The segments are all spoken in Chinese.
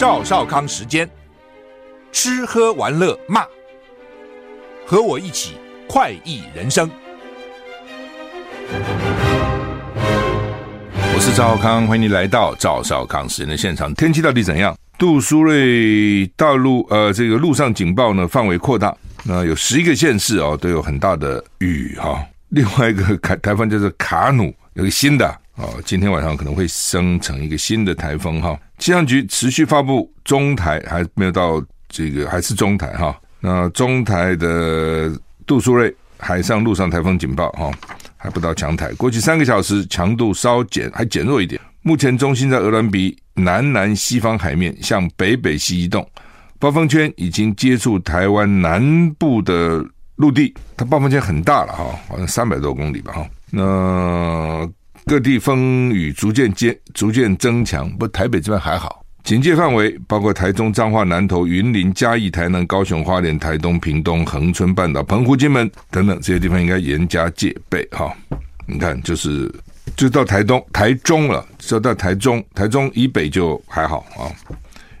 赵少康时间，吃喝玩乐骂，和我一起快意人生。我是赵少康，欢迎你来到赵少康时间的现场。天气到底怎样？杜苏芮大陆呃，这个陆上警报呢范围扩大，那有十一个县市哦都有很大的雨哈、另外一个台台风就是卡努，有个新的哦，今天晚上可能会生成一个新的台风哈。气象局持续发布中台还没有到这个还是中台哈。那中台的杜苏芮海上陆上台风警报哈，还不到强台。过去三个小时强度稍减，还减弱一点。目前中心在鹅伦比南南西方海面，向北北西移动，暴风圈已经接触台湾南部的陆地，它暴风圈很大了哈，好像三百多公里吧哈。那各地风雨逐渐渐逐渐增强，不，台北这边还好。警戒范围包括台中、彰化、南投、云林、嘉义、台南、高雄、花莲、台东、屏东、恒春半岛、澎湖、金门等等这些地方，应该严加戒备哈。你看，就是。就到台东、台中了，就到台中，台中以北就还好啊，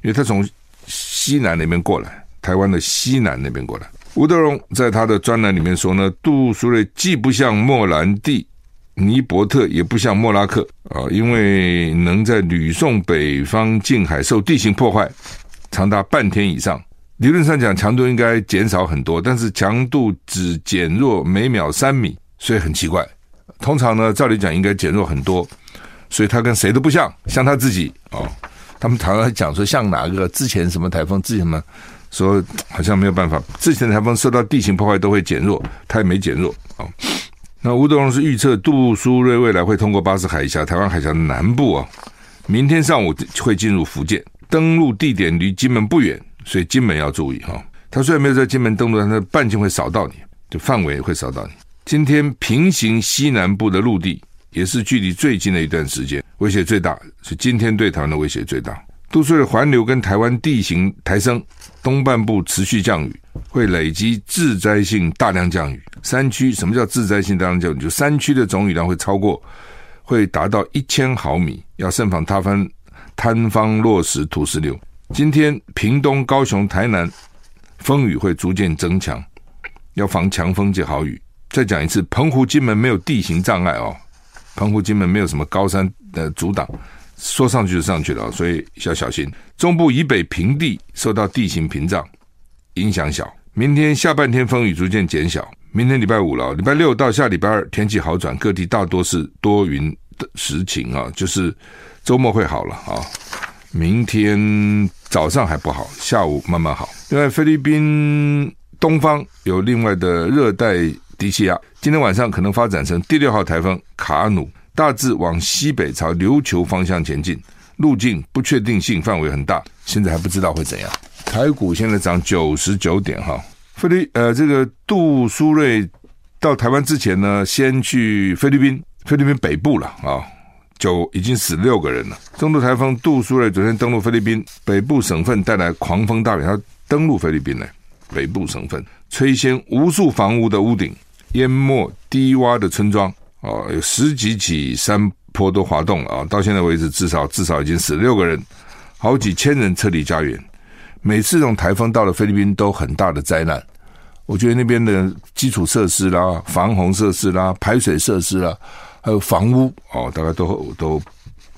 因为他从西南那边过来，台湾的西南那边过来。吴德荣在他的专栏里面说呢，杜苏芮既不像莫兰蒂、尼伯特，也不像莫拉克啊，因为能在吕宋北方近海受地形破坏，长达半天以上，理论上讲强度应该减少很多，但是强度只减弱每秒三米，所以很奇怪。通常呢，照理讲应该减弱很多，所以他跟谁都不像，像他自己哦。他们常常讲说像哪个之前什么台风，之前什么说好像没有办法，之前的台风受到地形破坏都会减弱，他也没减弱哦。那吴德荣是预测杜苏芮未来会通过巴士海峡、台湾海峡的南部啊，明天上午会进入福建，登陆地点离金门不远，所以金门要注意哈。他虽然没有在金门登陆，但他半径会扫到你，就范围会扫到你。今天平行西南部的陆地也是距离最近的一段时间，威胁最大，是今天对台湾的威胁最大。杜苏芮环流跟台湾地形抬升，东半部持续降雨，会累积致灾性大量降雨。山区什么叫致灾性大量降雨？就山区的总雨量会超过，会达到一千毫米，要慎防塌方、坍方落石、土石流。今天屏东、高雄、台南风雨会逐渐增强，要防强风及豪雨。再讲一次，澎湖、金门没有地形障碍哦，澎湖、金门没有什么高山的阻挡，说上去就上去了，所以要小心。中部以北平地受到地形屏障影响小。明天下半天风雨逐渐减小，明天礼拜五了，礼拜六到下礼拜二天气好转，各地大多是多云的时晴啊，就是周末会好了啊。明天早上还不好，下午慢慢好。另外，菲律宾东方有另外的热带。低气压今天晚上可能发展成第六号台风卡努，大致往西北朝琉球方向前进，路径不确定性范围很大，现在还不知道会怎样。台股现在涨九十九点哈，菲律呃这个杜苏芮到台湾之前呢，先去菲律宾，菲律宾北部了啊，就已经死六个人了。中度台风杜苏芮昨天登陆菲律宾北部省份，带来狂风大雨，它登陆菲律宾呢，北部省份吹掀无数房屋的屋顶。淹没低洼的村庄哦，有十几起山坡都滑动了啊！到现在为止，至少至少已经死六个人，好几千人撤离家园。每次这种台风到了菲律宾，都很大的灾难。我觉得那边的基础设施啦、防洪设施啦、排水设施啦，还有房屋哦，大概都都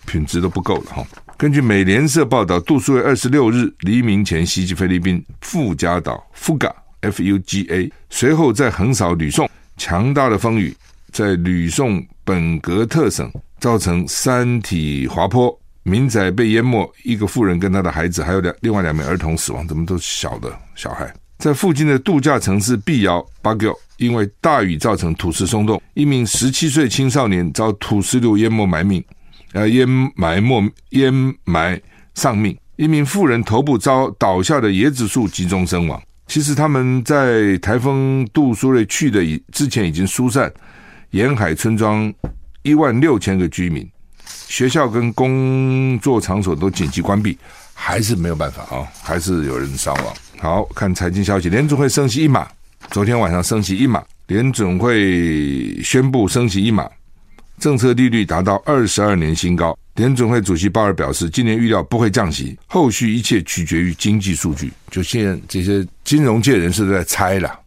品质都不够了哈。根据美联社报道，杜苏芮二十六日黎明前袭击菲律宾富加岛 （Fuga），F-U-G-A，随后再横扫吕宋。强大的风雨在吕宋本格特省造成山体滑坡，民宅被淹没，一个妇人跟她的孩子，还有两另外两名儿童死亡，怎么都是小的小孩。在附近的度假城市碧瑶巴戈，因为大雨造成土石松动，一名十七岁青少年遭土石流淹没埋命，呃，淹埋没淹埋丧命，一名妇人头部遭倒下的椰子树击中身亡。其实他们在台风杜苏芮去的以之前已经疏散沿海村庄一万六千个居民，学校跟工作场所都紧急关闭，还是没有办法啊，还是有人伤亡。好，看财经消息，联准会升息一码，昨天晚上升息一码，联准会宣布升息一码，政策利率达到二十二年新高，联准会主席鲍尔表示，今年预料不会降息，后续一切取决于经济数据。就现在这些金融界人士都在猜了，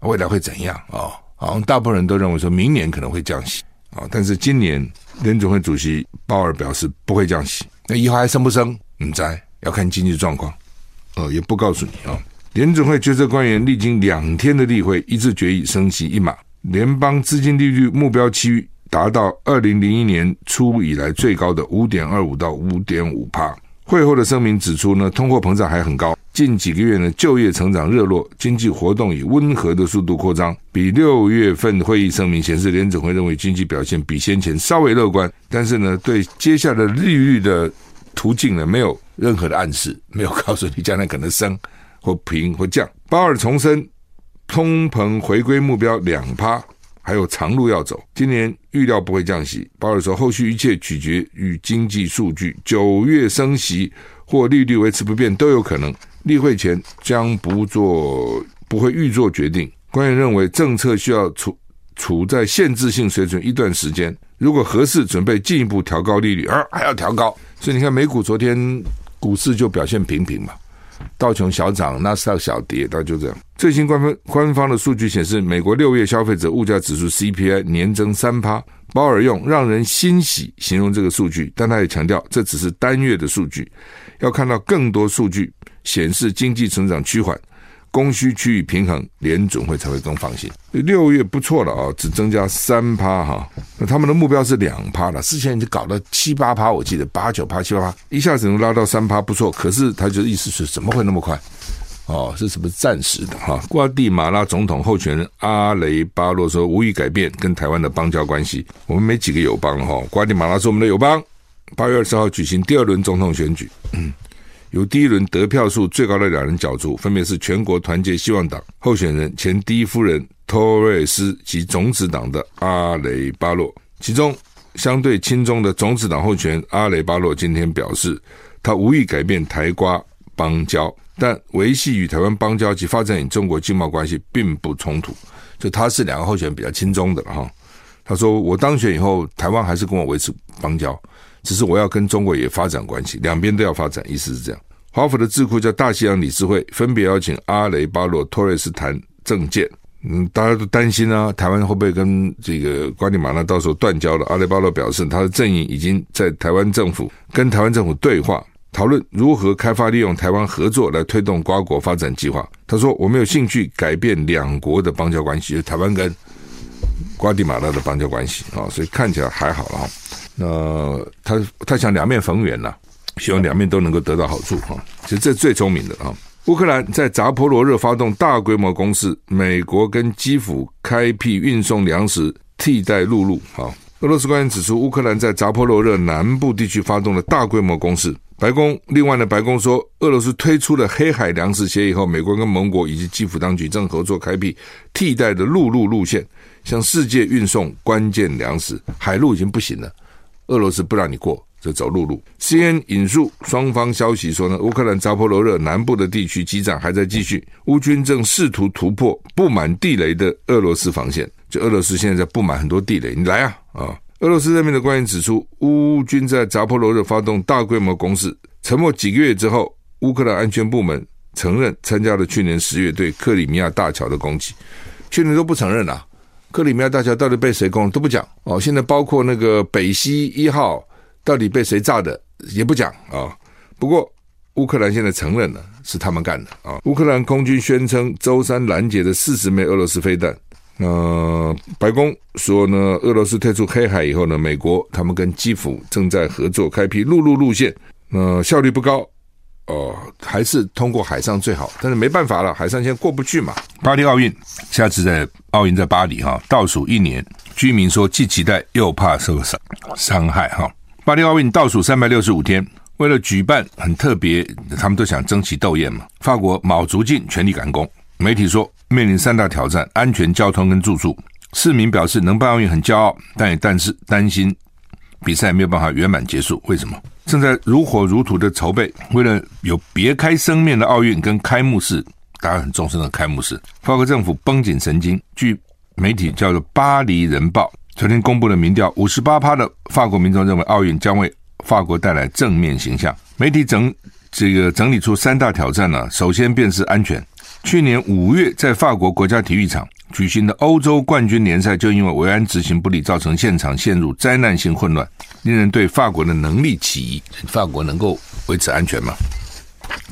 未来会怎样啊？好像大部分人都认为说明年可能会降息啊，但是今年联准会主席鲍尔表示不会降息，那以后还升不升？你猜，要看经济状况。呃，也不告诉你啊。联准会决策官员历经两天的例会，一致决议升息一码，联邦资金利率目标区。达到二零零一年初以来最高的五点二五到五点五帕。会后的声明指出呢，通货膨胀还很高。近几个月呢，就业成长热络，经济活动以温和的速度扩张。比六月份会议声明显示，联总会认为经济表现比先前稍微乐观，但是呢，对接下来利率的途径呢，没有任何的暗示，没有告诉你将来可能升或平或降。鲍尔重申，通膨回归目标两趴。还有长路要走，今年预料不会降息。鲍尔说，后续一切取决于经济数据，九月升息或利率维持不变都有可能。例会前将不做，不会预做决定。官员认为，政策需要处处在限制性水准一段时间，如果合适，准备进一步调高利率，而还要调高。所以你看，美股昨天股市就表现平平嘛。道琼小涨，纳斯达克小跌，那就这样。最新官方官方的数据显示，美国六月消费者物价指数 CPI 年增三趴。鲍尔用“让人欣喜”形容这个数据，但他也强调这只是单月的数据，要看到更多数据显示经济成长趋缓。供需趋于平衡，联准会才会更放心。六月不错了啊，只增加三趴哈，那他们的目标是两趴了。之前已经搞到七八趴，我记得八九趴、七八趴，一下子能拉到三趴，不错。可是他就意思是怎么会那么快？哦，是什么暂时的哈？瓜地马拉总统候选人阿雷巴洛说无意改变跟台湾的邦交关系。我们没几个友邦哈，瓜地马拉是我们的友邦。八月二十号举行第二轮总统选举。嗯由第一轮得票数最高的两人角逐，分别是全国团结希望党候选人前第一夫人托瑞斯及种子党的阿雷巴洛。其中相对亲中的种子党候选人阿雷巴洛今天表示，他无意改变台瓜邦交，但维系与台湾邦交及发展与中国经贸关系并不冲突。就他是两个候选人比较亲中的了哈。他说：“我当选以后，台湾还是跟我维持邦交。”只是我要跟中国也发展关系，两边都要发展，意思是这样。华府的智库叫大西洋理事会，分别邀请阿雷巴洛、托瑞斯谈政见。嗯，大家都担心啊，台湾会不会跟这个瓜地马拉到时候断交了？阿雷巴洛表示，他的阵营已经在台湾政府跟台湾政府对话，讨论如何开发利用台湾合作来推动瓜国发展计划。他说：“我们有兴趣改变两国的邦交关系，就台湾跟瓜地马拉的邦交关系啊，所以看起来还好了。”那他他想两面逢源呐，希望两面都能够得到好处哈。其实这最聪明的啊。乌克兰在扎波罗热发动大规模攻势，美国跟基辅开辟运送粮食替代陆路啊。俄罗斯官员指出，乌克兰在扎波罗热南部地区发动了大规模攻势。白宫另外呢，白宫说，俄罗斯推出了黑海粮食协议后，美国跟盟国以及基辅当局正合作开辟替代的陆路路线，向世界运送关键粮食。海路已经不行了。俄罗斯不让你过，就走陆路。CNN 引述双方消息说呢，乌克兰扎波罗热南部的地区激战还在继续，乌军正试图突破布满地雷的俄罗斯防线。就俄罗斯现在在布满很多地雷，你来啊啊！俄罗斯任命的官员指出，乌军在扎波罗热发动大规模攻势。沉默几个月之后，乌克兰安全部门承认参加了去年十月对克里米亚大桥的攻击，去年都不承认啊。克里米亚大桥到底被谁攻都不讲哦，现在包括那个北溪一号到底被谁炸的也不讲啊、不过乌克兰现在承认了是他们干的啊、乌克兰空军宣称周三拦截的四十枚俄罗斯飞弹。呃，白宫说呢，俄罗斯退出黑海以后呢，美国他们跟基辅正在合作开辟陆路路线，呃，效率不高。哦，还是通过海上最好，但是没办法了，海上现在过不去嘛。巴黎奥运下次在奥运在巴黎哈，倒数一年，居民说既期待又怕受伤伤害哈。巴黎奥运倒数三百六十五天，为了举办很特别，他们都想争奇斗艳嘛。法国卯足劲全力赶工，媒体说面临三大挑战：安全、交通跟住宿。市民表示能办奥运很骄傲，但也但是担心比赛没有办法圆满结束。为什么？正在如火如荼的筹备，为了有别开生面的奥运跟开幕式，大家很重视的开幕式，法国政府绷紧神经。据媒体叫做《巴黎人报》昨天公布的民调，五十八趴的法国民众认为奥运将为法国带来正面形象。媒体整这个整理出三大挑战呢，首先便是安全。去年五月，在法国国家体育场举行的欧洲冠军联赛，就因为维安执行不力，造成现场陷入灾难性混乱，令人对法国的能力起疑。法国能够维持安全吗？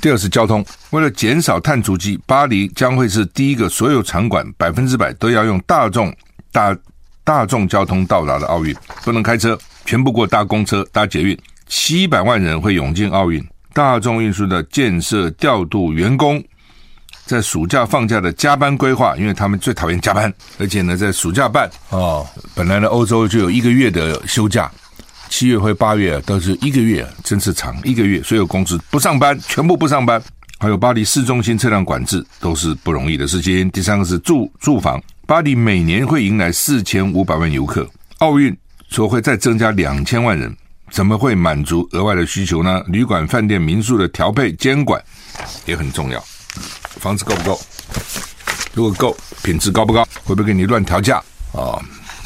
第二是交通，为了减少碳足迹，巴黎将会是第一个所有场馆百分之百都要用大众大大众交通到达的奥运，不能开车，全部过搭公车、搭捷运，七百万人会涌进奥运。大众运输的建设、调度员工，在暑假放假的加班规划，因为他们最讨厌加班，而且呢，在暑假办哦，本来呢，欧洲就有一个月的休假。七月或八月都是一个月，真是长一个月。所有公司不上班，全部不上班。还有巴黎市中心车辆管制都是不容易的事情。第三个是住住房，巴黎每年会迎来四千五百万游客，奥运说会再增加两千万人，怎么会满足额外的需求呢？旅馆、饭店、民宿的调配监管也很重要。房子够不够？如果够，品质高不高？会不会给你乱调价啊？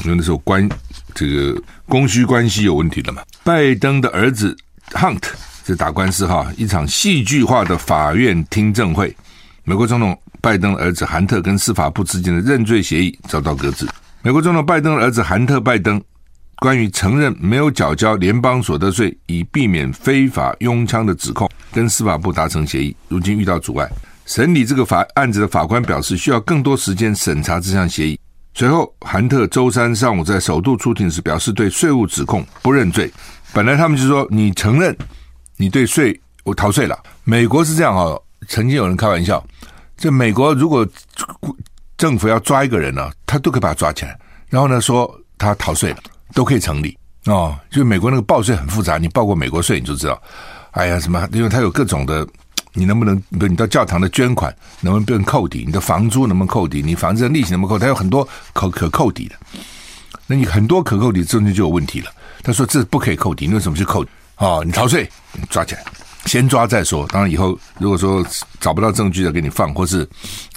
因为那时候关。这个供需关系有问题了嘛？拜登的儿子 Hunt 在打官司哈，一场戏剧化的法院听证会。美国总统拜登的儿子韩特跟司法部之间的认罪协议遭到搁置。美国总统拜登的儿子韩特拜登关于承认没有缴交联邦所得税以避免非法拥枪的指控，跟司法部达成协议，如今遇到阻碍。审理这个法案子的法官表示，需要更多时间审查这项协议。随后，韩特周三上午在首度出庭时表示，对税务指控不认罪。本来他们就说你承认你对税我逃税了。美国是这样哦，曾经有人开玩笑，这美国如果政府要抓一个人呢，他都可以把他抓起来，然后呢说他逃税，都可以成立哦。就美国那个报税很复杂，你报过美国税你就知道。哎呀，什么？因为他有各种的。你能不能，比如你到教堂的捐款能不能变扣抵？你的房租能不能扣抵？你房子的利息能不能扣？它有很多可可扣抵的。那你很多可扣抵，中间就有问题了。他说这不可以扣抵，你为什么去扣？哦，你逃税，抓起来，先抓再说。当然以后如果说找不到证据再给你放，或是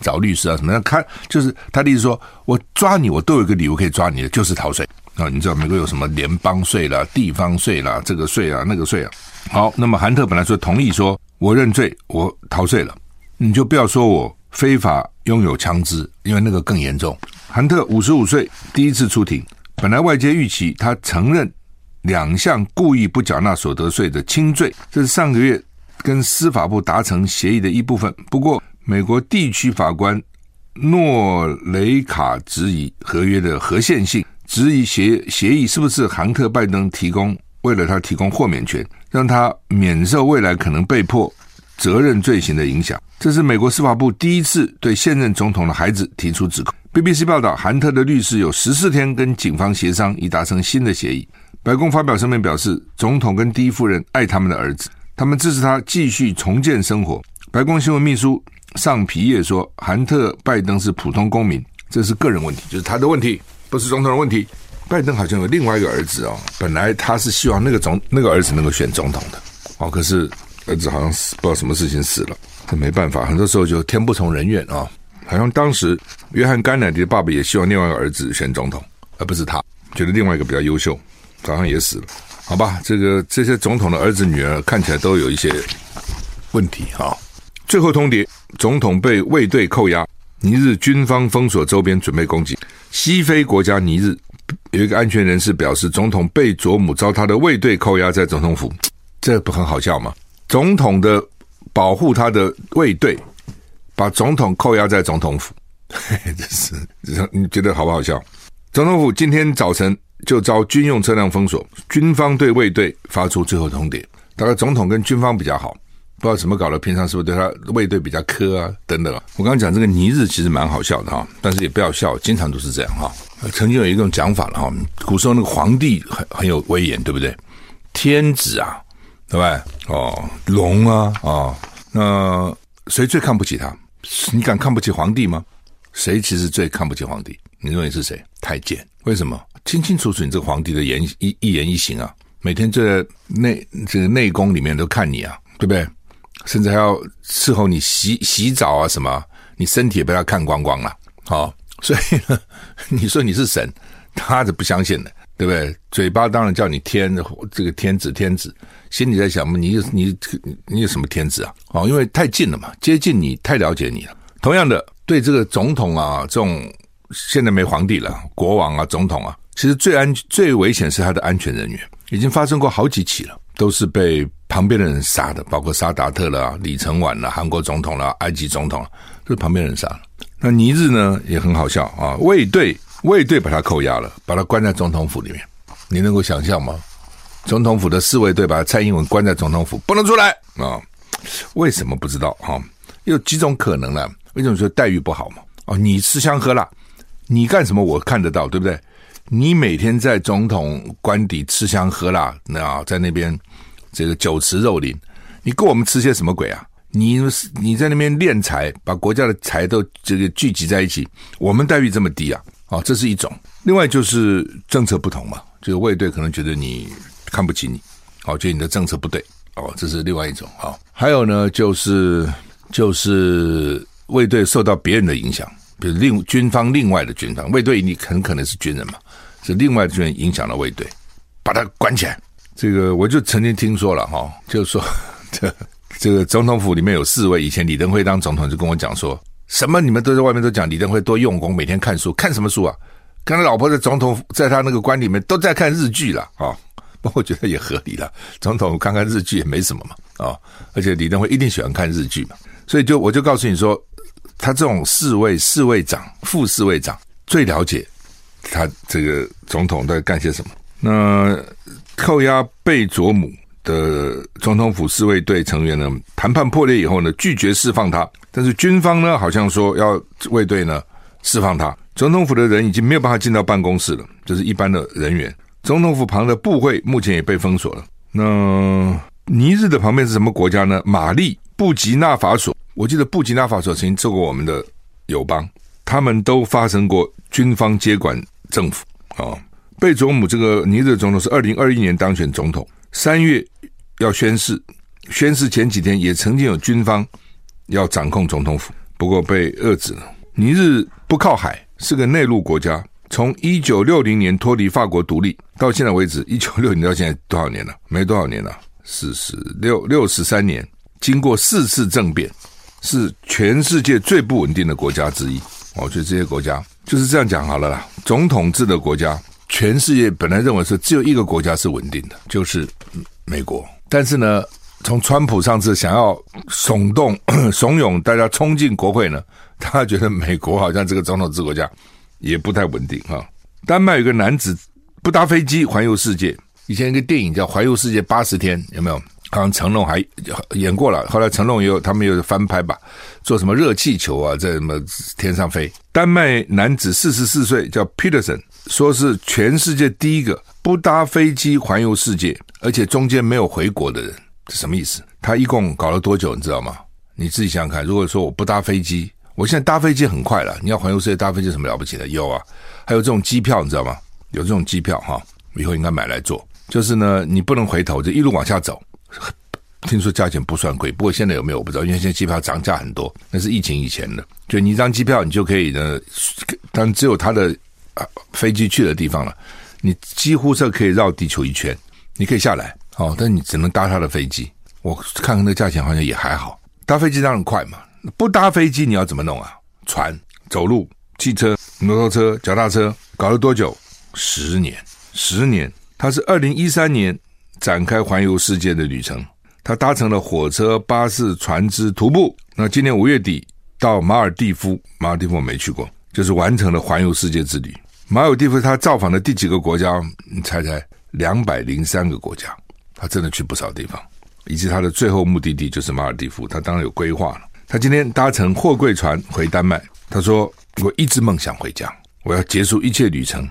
找律师啊什么的，看就是他的意思说，我抓你，我都有一个理由可以抓你的，就是逃税啊。你知道美国有什么联邦税啦、地方税啦、这个税啊、那个税啊。好，那么韩特本来说同意说。我认罪，我逃税了，你就不要说我非法拥有枪支，因为那个更严重。韩特五十五岁，第一次出庭，本来外界预期他承认两项故意不缴纳所得税的轻罪，这是上个月跟司法部达成协议的一部分。不过，美国地区法官诺雷卡质疑合约的合宪性，质疑协协议是不是韩特拜登提供。为了他提供豁免权，让他免受未来可能被迫责任罪行的影响。这是美国司法部第一次对现任总统的孩子提出指控。BBC 报道，韩特的律师有十四天跟警方协商，以达成新的协议。白宫发表声明表示，总统跟第一夫人爱他们的儿子，他们支持他继续重建生活。白宫新闻秘书尚皮叶说，韩特拜登是普通公民，这是个人问题，就是他的问题，不是总统的问题。拜登好像有另外一个儿子哦，本来他是希望那个总那个儿子能够选总统的哦，可是儿子好像死，不知道什么事情死了，这没办法，很多时候就天不从人愿啊、好像当时约翰甘乃迪的爸爸也希望另外一个儿子选总统，而不是他，觉得另外一个比较优秀，早上也死了。好吧，这个这些总统的儿子女儿看起来都有一些问题啊、最后通牒，总统被卫队扣押，尼日军方封锁周边，准备攻击西非国家尼日。有一个安全人士表示，总统贝佐姆遭他的卫队扣押在总统府，这不很好笑吗？总统的保护他的卫队把总统扣押在总统府，嘿嘿，这是你觉得好不好笑？总统府今天早晨就遭军用车辆封锁，军方对卫队发出最后通牒。大概总统跟军方比较好，不知道怎么搞的，平常是不是对他卫队比较苛啊？等等。我刚刚讲这个尼日其实蛮好笑的哈，但是也不要笑，经常都是这样哈。曾经有一种讲法了哈，古时候那个皇帝很很有威严，对不对？天子啊，对吧？哦，龙啊，哦，那谁最看不起他？你敢看不起皇帝吗？谁其实最看不起皇帝？你认为是谁？太监？为什么？清清楚楚，你这个皇帝的言一一言一行啊，每天就在内这个内宫里面都看你啊，对不对？甚至还要伺候你洗洗澡啊，什么？你身体也被他看光光了，好。所以呢，你说你是神，他是不相信的，对不对？嘴巴当然叫你天这个天子天子，心里在想嘛，你你你有什么天子啊？哦，因为太近了嘛，接近你，太了解你了。同样的，对这个总统啊，这种现在没皇帝了，国王啊，总统啊，其实最安最危险是他的安全人员，已经发生过好几起了，都是被旁边的人杀的，包括沙达特了、李承晚了、韩国总统了、埃及总统了，都是旁边人杀了。那尼日呢也很好笑啊，卫队卫队把他扣押了，把他关在总统府里面。你能够想象吗？总统府的侍卫队把蔡英文关在总统府，不能出来啊？为什么不知道？哈，有几种可能呢？为什么说待遇不好嘛？哦，你吃香喝辣，你干什么我看得到，对不对？你每天在总统官邸吃香喝辣，那在那边这个酒池肉林，你给我们吃些什么鬼啊？你你在那边敛财，把国家的财都这个聚集在一起，我们待遇这么低啊？哦，这是一种。另外就是政策不同嘛，就是卫队可能觉得你看不起你，哦，觉得你的政策不对，哦，这是另外一种啊、哦。还有呢，就是就是卫队受到别人的影响，比如另军方另外的军方，卫队你很可能是军人嘛，是另外的军人影响了卫队，把他关起来。这个我就曾经听说了哈、哦，就是说这。这个总统府里面有四位，以前李登辉当总统就跟我讲说，什么你们都在外面都讲李登辉多用功，每天看书，看什么书啊？跟他老婆在总统在他那个官里面都在看日剧了啊！哦、过我觉得也合理了，总统看看日剧也没什么嘛啊、哦！而且李登辉一定喜欢看日剧嘛，所以就我就告诉你说，他这种侍卫、侍卫长、副侍卫长最了解他这个总统在干些什么。那扣押贝佐姆。的总统府侍卫队成员呢，谈判破裂以后呢，拒绝释放他。但是军方呢，好像说要卫队呢释放他。总统府的人已经没有办法进到办公室了，就是一般的人员。总统府旁的部会目前也被封锁了。那尼日的旁边是什么国家呢？马利、布吉纳法索。我记得布吉纳法索曾经做过我们的友邦，他们都发生过军方接管政府啊。贝佐姆这个尼日总统是二零二一年当选总统。三月要宣誓，宣誓前几天也曾经有军方要掌控总统府，不过被遏制了。尼日不靠海，是个内陆国家。从一九六零年脱离法国独立到现在为止，一九六零到现在多少年了？没多少年了，四十六六十三年。经过四次政变，是全世界最不稳定的国家之一。我觉得这些国家就是这样讲好了啦，总统制的国家。全世界本来认为是只有一个国家是稳定的，就是美国。但是呢，从川普上次想要耸动、怂恿大家冲进国会呢，他觉得美国好像这个总统制国家也不太稳定哈。丹麦有个男子不搭飞机环游世界，以前一个电影叫《环游世界八十天》，有没有？好像成龙还演过了，后来成龙也有他们有翻拍吧，做什么热气球啊，在什么天上飞。丹麦男子四十四岁，叫 Peterson，说是全世界第一个不搭飞机环游世界，而且中间没有回国的人，这什么意思？他一共搞了多久，你知道吗？你自己想想看，如果说我不搭飞机，我现在搭飞机很快了，你要环游世界搭飞机什么了不起的？有啊，还有这种机票，你知道吗？有这种机票哈，以后应该买来做，就是呢，你不能回头，就一路往下走。听说价钱不算贵，不过现在有没有我不知道，因为现在机票涨价很多，那是疫情以前的。就你一张机票，你就可以呢，但只有他的飞机去的地方了，你几乎是可以绕地球一圈，你可以下来哦，但你只能搭他的飞机。我看看那价钱好像也还好，搭飞机当然快嘛，不搭飞机你要怎么弄啊？船、走路、汽车、摩托车、脚踏车，搞了多久？十年，十年。他是二零一三年。展开环游世界的旅程，他搭乘了火车、巴士、船只、徒步。那今年五月底到马尔地夫，马尔地夫我没去过，就是完成了环游世界之旅。马尔地夫他造访的第几个国家？你猜猜？两百零三个国家，他真的去不少地方，以及他的最后目的地就是马尔地夫。他当然有规划了。他今天搭乘货柜船回丹麦，他说：“我一直梦想回家，我要结束一切旅程，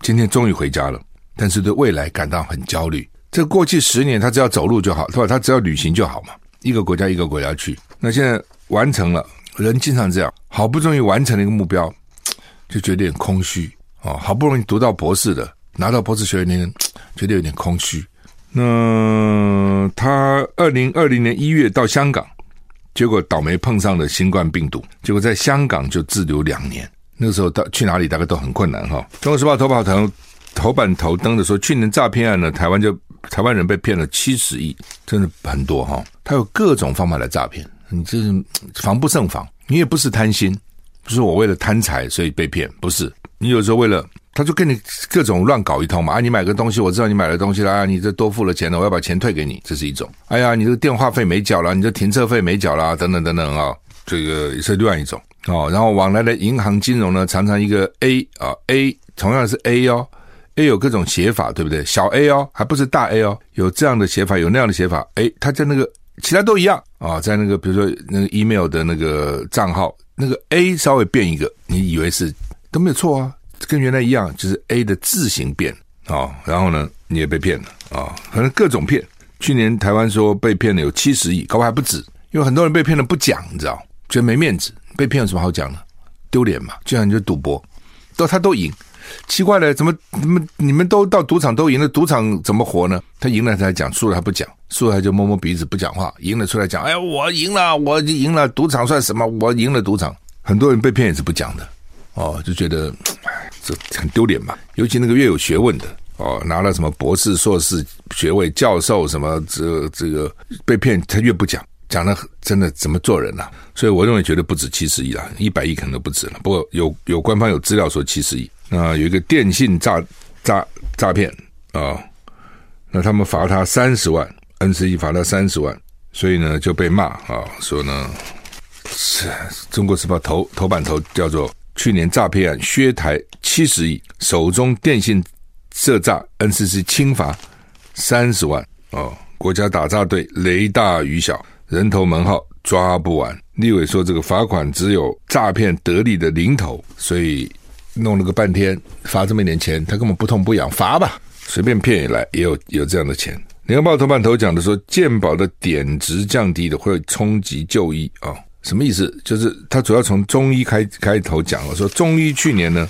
今天终于回家了，但是对未来感到很焦虑。”这过去十年，他只要走路就好，对吧？他只要旅行就好嘛，一个国家一个国家去。那现在完成了，人经常这样，好不容易完成了一个目标，就觉得有点空虚哦。好不容易读到博士的，拿到博士学位那个，觉得有点空虚。那他二零二零年一月到香港，结果倒霉碰上了新冠病毒，结果在香港就滞留两年，那个时候到去哪里大概都很困难哈。《中国时报》头版头头版头登的说，去年诈骗案呢，台湾就台湾人被骗了七十亿，真的很多哈。他有各种方法来诈骗，你这是防不胜防。你也不是贪心，不是我为了贪财所以被骗，不是。你有时候为了。他就跟你各种乱搞一通嘛，啊，你买个东西，我知道你买了东西了，啊，你这多付了钱了，我要把钱退给你，这是一种。哎呀，你这个电话费没缴了，你这停车费没缴了，等等等等啊，这个也是另外一种哦。然后往来的银行金融呢，常常一个 A 啊 A，同样是 A 哦，A 有各种写法，对不对？小 A 哦，还不是大 A 哦，有这样的写法，有那样的写法。哎，他在那个其他都一样啊，在那个比如说那个 email 的那个账号，那个 A 稍微变一个，你以为是都没有错啊。跟原来一样，就是 A 的字形变啊、哦，然后呢，你也被骗了啊、反正各种骗。去年台湾说被骗了有七十亿，搞不好还不止，因为很多人被骗了不讲，你知道，觉得没面子，被骗有什么好讲的？丢脸嘛，就像你就赌博，都他都赢，奇怪了，怎么怎么你们都到赌场都赢了，赌场怎么活呢？他赢了才讲，输了他不讲，输了他就摸摸鼻子不讲话，赢了出来讲，哎呀，我赢了，我赢了，赌场算什么？我赢了赌场，很多人被骗也是不讲的，哦，就觉得。这很丢脸嘛，尤其那个越有学问的哦，拿了什么博士、硕士学位、教授什么，这这个被骗，他越不讲，讲的真的怎么做人呐、所以我认为绝对不止七十亿了，一百亿可能都不止了。不过有有官方有资料说七十亿。那有一个电信诈诈诈骗啊、那他们罚他三十万，NCC 罚他三十万，所以呢就被骂啊、说呢是中国时报头头版头叫做。去年诈骗案削台七十亿，手中电信涉诈，NCC 轻罚三十万哦。国家打诈队雷大雨小，人头门号抓不完。立委说这个罚款只有诈骗得利的零头，所以弄了个半天，罚这么一点钱，他根本不痛不痒，罚吧，随便骗也来，也有有这样的钱。联合报头版头讲的说，健保的点值降低的会冲击就医啊。什么意思？就是他主要从中医开开头讲了，说中医去年呢，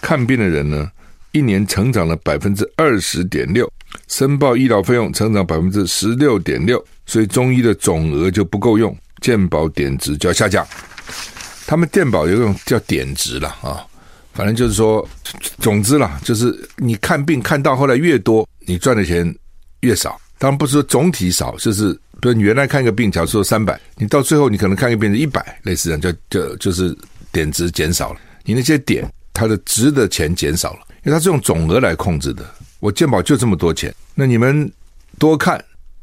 看病的人呢，一年成长了百分之二十点六，申报医疗费用成长百分之十六点六，所以中医的总额就不够用，健保点值就要下降。他们健保有一种叫点值了啊，反正就是说，总之啦，就是你看病看到后来越多，你赚的钱越少。当然不是说总体少，就是。比如你原来看一个病，假如说三百，你到最后你可能看一个病是一百，类似这样，就就就是点值减少了。你那些点，它的值的钱减少了，因为它是用总额来控制的。我健保就这么多钱，那你们多看，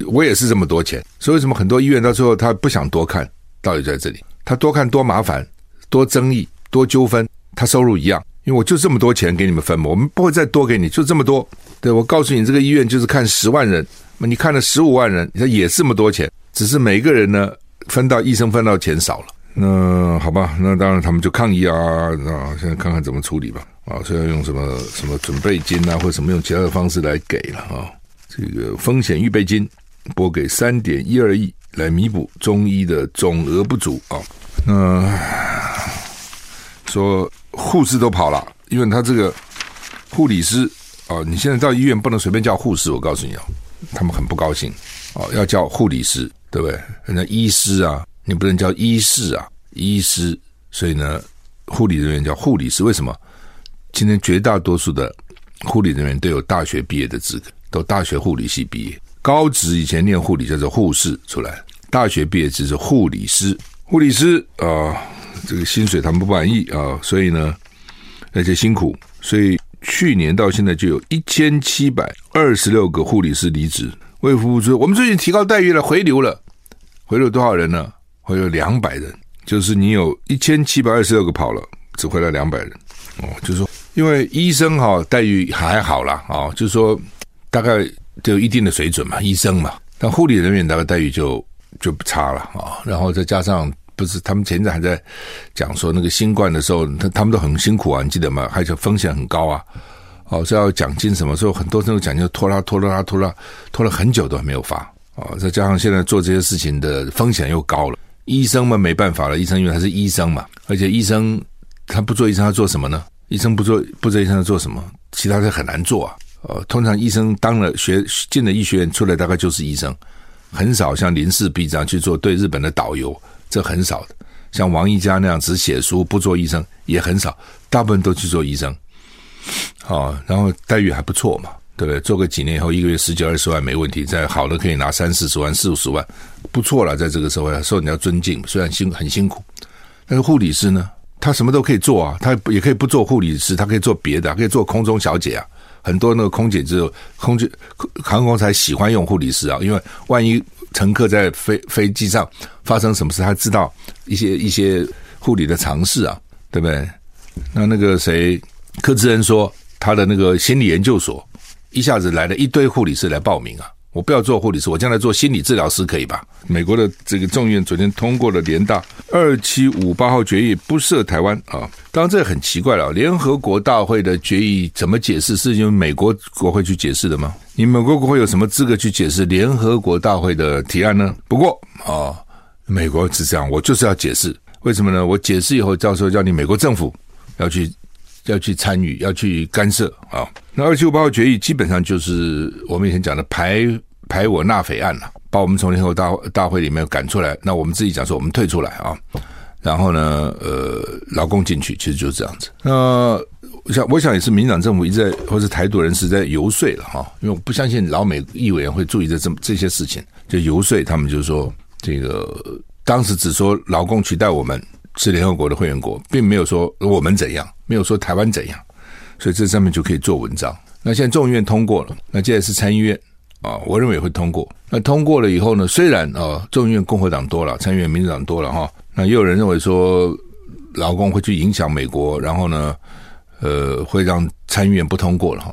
我也是这么多钱。所以为什么很多医院到最后他不想多看？道理在这里，他多看多麻烦，多争议，多纠纷，他收入一样，因为我就这么多钱给你们分嘛，我们不会再多给你，就这么多。对，我告诉你，这个医院就是看十万人。你看了十五万人，你说也是这么多钱，只是每个人呢分到医生分到钱少了。那好吧，那当然他们就抗议啊那！现在看看怎么处理吧。啊，所以要用什么什么准备金啊，或者什么用其他的方式来给了啊。这个风险预备金拨给三点一二亿来弥补中医的总额不足啊。那说护士都跑了，因为他这个护理师啊，你现在到医院不能随便叫护士，我告诉你啊。他们很不高兴，哦，要叫护理师，对不对？人家医师啊，你不能叫医师啊，医师。所以呢，护理人员叫护理师。为什么？今天绝大多数的护理人员都有大学毕业的资格，都大学护理系毕业。高职以前念护理叫做护士出来，大学毕业就是护理师。护理师啊、这个薪水他们不满意啊、所以呢，而且辛苦，所以。去年到现在就有一千七百二十六个护理师离职。卫福部说，我们最近提高待遇了，回流了，回流多少人呢？回流两百人，就是你有一千七百二十六个跑了，只回来两百人。哦，就是说，因为医生哈待遇还好啦，啊，就是说大概就有一定的水准嘛，医生嘛，但护理人员大概待遇就就不差了啊，然后再加上。不是，他们前阵还在讲说那个新冠的时候，他他们都很辛苦啊，你记得吗？还有风险很高啊，哦，是要奖金什么？所以很多这种奖金拖拉拖拉拖拉拖了很久都还没有发哦，再加上现在做这些事情的风险又高了，医生们没办法了，医生因为他是医生嘛，而且医生他不做医生他做什么呢？医生不做不做医生他做什么？其他的很难做啊，哦，通常医生当了学进了医学院出来大概就是医生，很少像林氏璧这样去做对日本的导游。这很少的，像王一家那样只写书不做医生也很少，大部分都去做医生，好，然后待遇还不错嘛，对不对？做个几年以后，一个月十几二十万没问题，再好的可以拿三四十万、四五十万，不错了，在这个社会受人家尊敬，虽然辛很辛苦，但是护理师呢，他什么都可以做啊，他也可以不做护理师，他可以做别的，可以做空中小姐啊。很多那个空姐只有空姐航空才喜欢用护理师啊，因为万一乘客在飞飞机上发生什么事，他知道一些一些护理的常识啊，对不对？那那个谁，柯志恩说他的那个心理研究所一下子来了一堆护理师来报名啊。我不要做护理师，我将来做心理治疗师可以吧？美国的这个众院昨天通过了联大二七五八号决议，不设台湾啊。当然这很奇怪了，联合国大会的决议怎么解释？是因为美国国会去解释的吗？你美国国会有什么资格去解释联合国大会的提案呢？不过啊，美国是这样，我就是要解释，为什么呢？我解释以后，到时候叫你美国政府要去要去参与，要去干涉啊。那二七五八号决议基本上就是我们以前讲的排排我纳匪案了，把我们从联合大大会里面赶出来。那我们自己讲说我们退出来啊，然后呢，呃，劳工进去，其实就是这样子。那我想，我想也是民党政府一直在，或是台独人士在游说了哈，因为我不相信老美议委员会注意这这这些事情，就游说他们就是说，这个当时只说劳工取代我们是联合国的会员国，并没有说我们怎样，没有说台湾怎样。所以这上面就可以做文章。那现在众议院通过了，那接下来是参议院啊，我认为会通过。那通过了以后呢，虽然啊，众议院共和党多了，参议院民主党多了哈，那也有人认为说，劳工会去影响美国，然后呢，呃，会让参议院不通过了哈。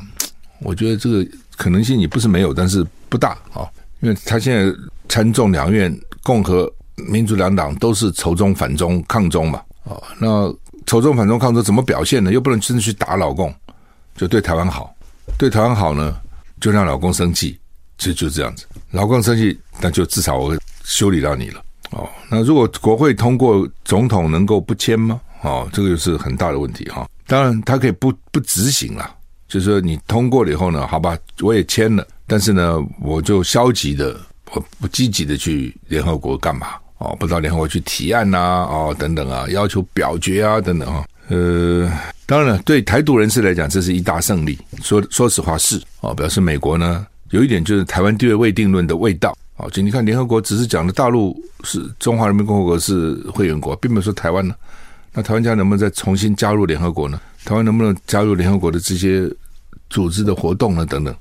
我觉得这个可能性也不是没有，但是不大啊，因为他现在参众两院共和、民主两党都是仇中、反中、抗中嘛啊，那。仇中反中抗中怎么表现呢？又不能真的去打老共，就对台湾好，对台湾好呢，就让老共生气，就就这样子。老共生气，那就至少我修理到你了。哦，那如果国会通过，总统能够不签吗？哦，这个就是很大的问题哈。当然，他可以不不执行了，就是说你通过了以后呢，好吧，我也签了，但是呢，我就消极的，我不积极的去联合国干嘛？哦，不知道联合国去提案呐、啊，哦，等等啊，要求表决啊，等等啊，呃，当然了，对台独人士来讲，这是一大胜利。说说实话是哦，表示美国呢有一点就是台湾地位未定论的味道。哦，就你看联合国只是讲的大陆是中华人民共和国是会员国，并没有说台湾呢。那台湾家能不能再重新加入联合国呢？台湾能不能加入联合国的这些组织的活动呢？等等，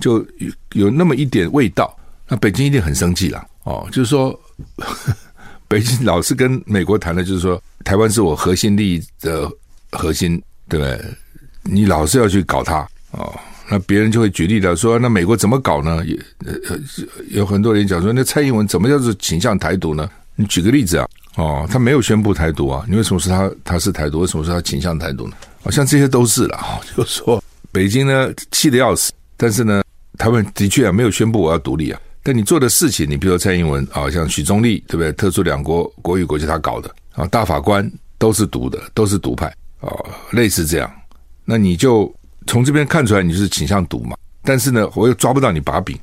就有有那么一点味道。那北京一定很生气了。哦，就是说。北京老是跟美国谈的，就是说台湾是我核心利益的核心，对不对？你老是要去搞它哦，那别人就会举例了，说那美国怎么搞呢？也呃，有很多人讲说，那蔡英文怎么叫做倾向台独呢？你举个例子啊，哦，他没有宣布台独啊，你为什么说他他是台独？为什么说他倾向台独呢？好像这些都是了啊，就是说北京呢气得要死，但是呢，台湾的确啊没有宣布我要独立啊。但你做的事情，你比如说蔡英文啊，像许宗力，对不对？特殊两国国与国际他搞的啊，大法官都是独的，都是独派啊，类似这样。那你就从这边看出来，你就是倾向独嘛。但是呢，我又抓不到你把柄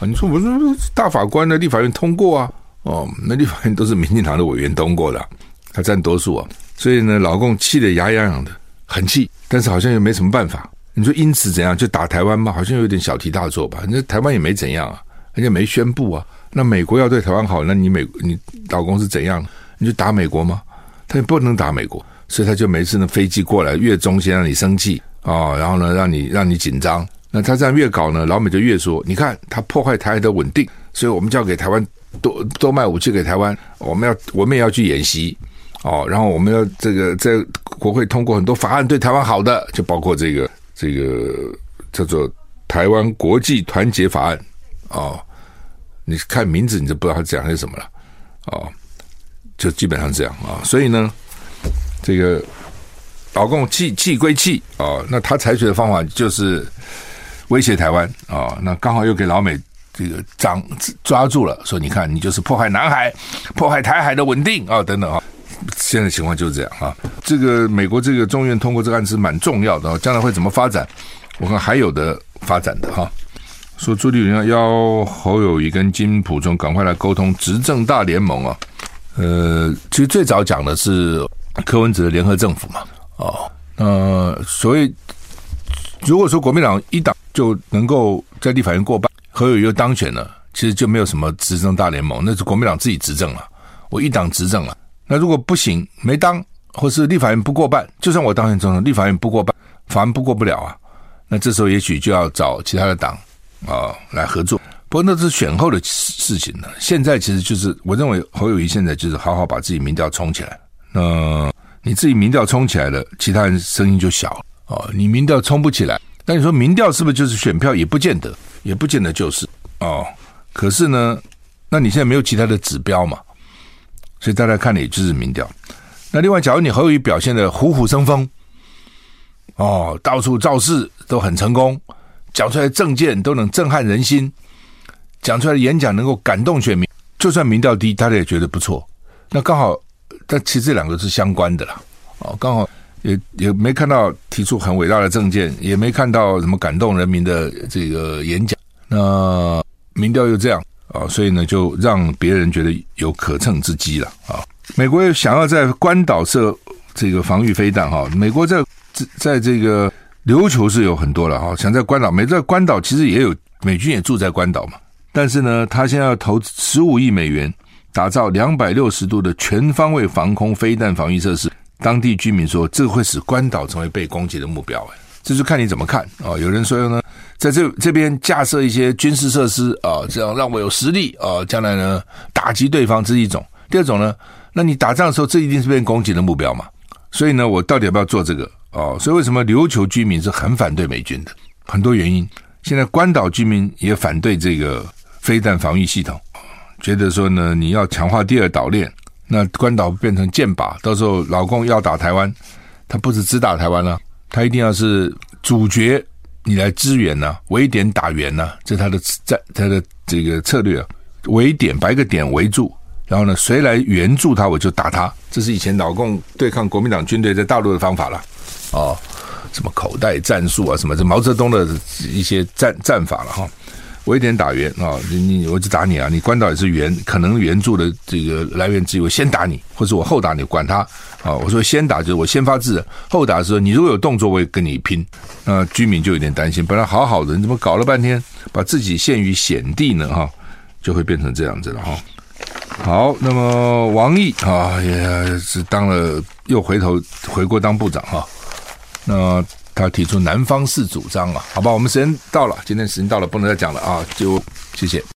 啊。你说我说大法官的立法院通过啊，哦，那立法院都是民进党的委员通过的，他占多数啊。所以呢，老共气得牙痒痒的，很气，但是好像又没什么办法。你说因此怎样？就打台湾吗？好像有点小题大做吧。那台湾也没怎样啊。人家没宣布啊，那美国要对台湾好，那你美你老公是怎样？你就打美国吗？他也不能打美国，所以他就每次呢飞机过来越中先让你生气、哦，然后呢让你让你紧张。那他这样越搞呢，老美就越说，你看他破坏台海的稳定，所以我们就要给台湾多多卖武器给台湾，我们要我们也要去演习哦，然后我们要这个在国会通过很多法案对台湾好的，就包括这个这个叫做台湾国际团结法案。哦，你看名字你就不知道他讲些什么了，哦，就基本上这样啊、所以呢，这个老共气气归气啊，那他采取的方法就是威胁台湾啊、哦。那刚好又给老美这个掌抓住了，说你看你就是破坏南海、破坏台海的稳定啊、等等啊、现在情况就是这样啊。这个美国这个众院通过这个案子蛮重要的，将来会怎么发展？我看还有的发展的哈。说朱立伦要邀侯友谊跟金溥聪赶快来沟通执政大联盟啊，呃，其实最早讲的是柯文哲联合政府嘛，哦，那所谓如果说国民党一党就能够在立法院过半，侯友宜又当选了，其实就没有什么执政大联盟，那是国民党自己执政了，我一党执政了。那如果不行，没当，或是立法院不过半，就算我当选总统，立法院不过半，法案不过不了啊，那这时候也许就要找其他的党啊来合作。不过那是选后的事情了。现在其实就是，我认为侯友谊现在就是好好把自己民调冲起来。那你自己民调冲起来了，其他人声音就小了哦。你民调冲不起来，那你说民调是不是就是选票？也不见得，也不见得就是哦。可是呢，那你现在没有其他的指标嘛？所以大家看的也就是民调。那另外，假如你侯友表现得虎虎生风，哦，到处造势都很成功，讲出来的政见都能震撼人心。讲出来的演讲能够感动选民，就算民调低，大家也觉得不错。那刚好，但其实这两个是相关的啦。哦，刚好也也没看到提出很伟大的政见，也没看到什么感动人民的这个演讲。那民调又这样啊，所以呢，就让别人觉得有可乘之机了啊。美国又想要在关岛设这个防御飞弹哈，美国在在这个琉球是有很多了哈，想在关岛，美在关岛其实也有美军也住在关岛嘛。但是呢，他现在要投十五亿美元打造两百六十度的全方位防空飞弹防御设施。当地居民说，这会使关岛成为被攻击的目标。哎，这就看你怎么看啊。有人说呢，在这这边架设一些军事设施啊，这样让我有实力啊，将来呢打击对方，这是一种。第二种呢，那你打仗的时候，这一定是被攻击的目标嘛。所以呢，我到底要不要做这个？哦，所以为什么琉球居民是很反对美军的？很多原因。现在关岛居民也反对这个。飞弹防御系统，觉得说呢，你要强化第二岛链，那关岛变成箭靶，到时候老共要打台湾，他不是只打台湾了，他一定要是主角，你来支援呐，围点打援呐，这是他的战他的这个策略，围点把一个点围住，然后呢，谁来援助他，我就打他，这是以前老共对抗国民党军队在大陆的方法了，哦，什么口袋战术啊，什么这毛泽东的一些战战法了哈。我一点打援啊！你你我就打你啊！你关岛也是援，可能援助的这个来源之一。我先打你，或者我后打你，管他啊！我说先打就是我先发制人，后打的时候你如果有动作，我也跟你拼。那居民就有点担心，本来好好的，你怎么搞了半天，把自己陷于险地呢？哈，就会变成这样子了哈。好，那么王毅啊，也是当了，又回头回国当部长哈。那。他提出南方式主张啊，好吧，我们时间到了，今天时间到了，不能再讲了啊，就谢谢。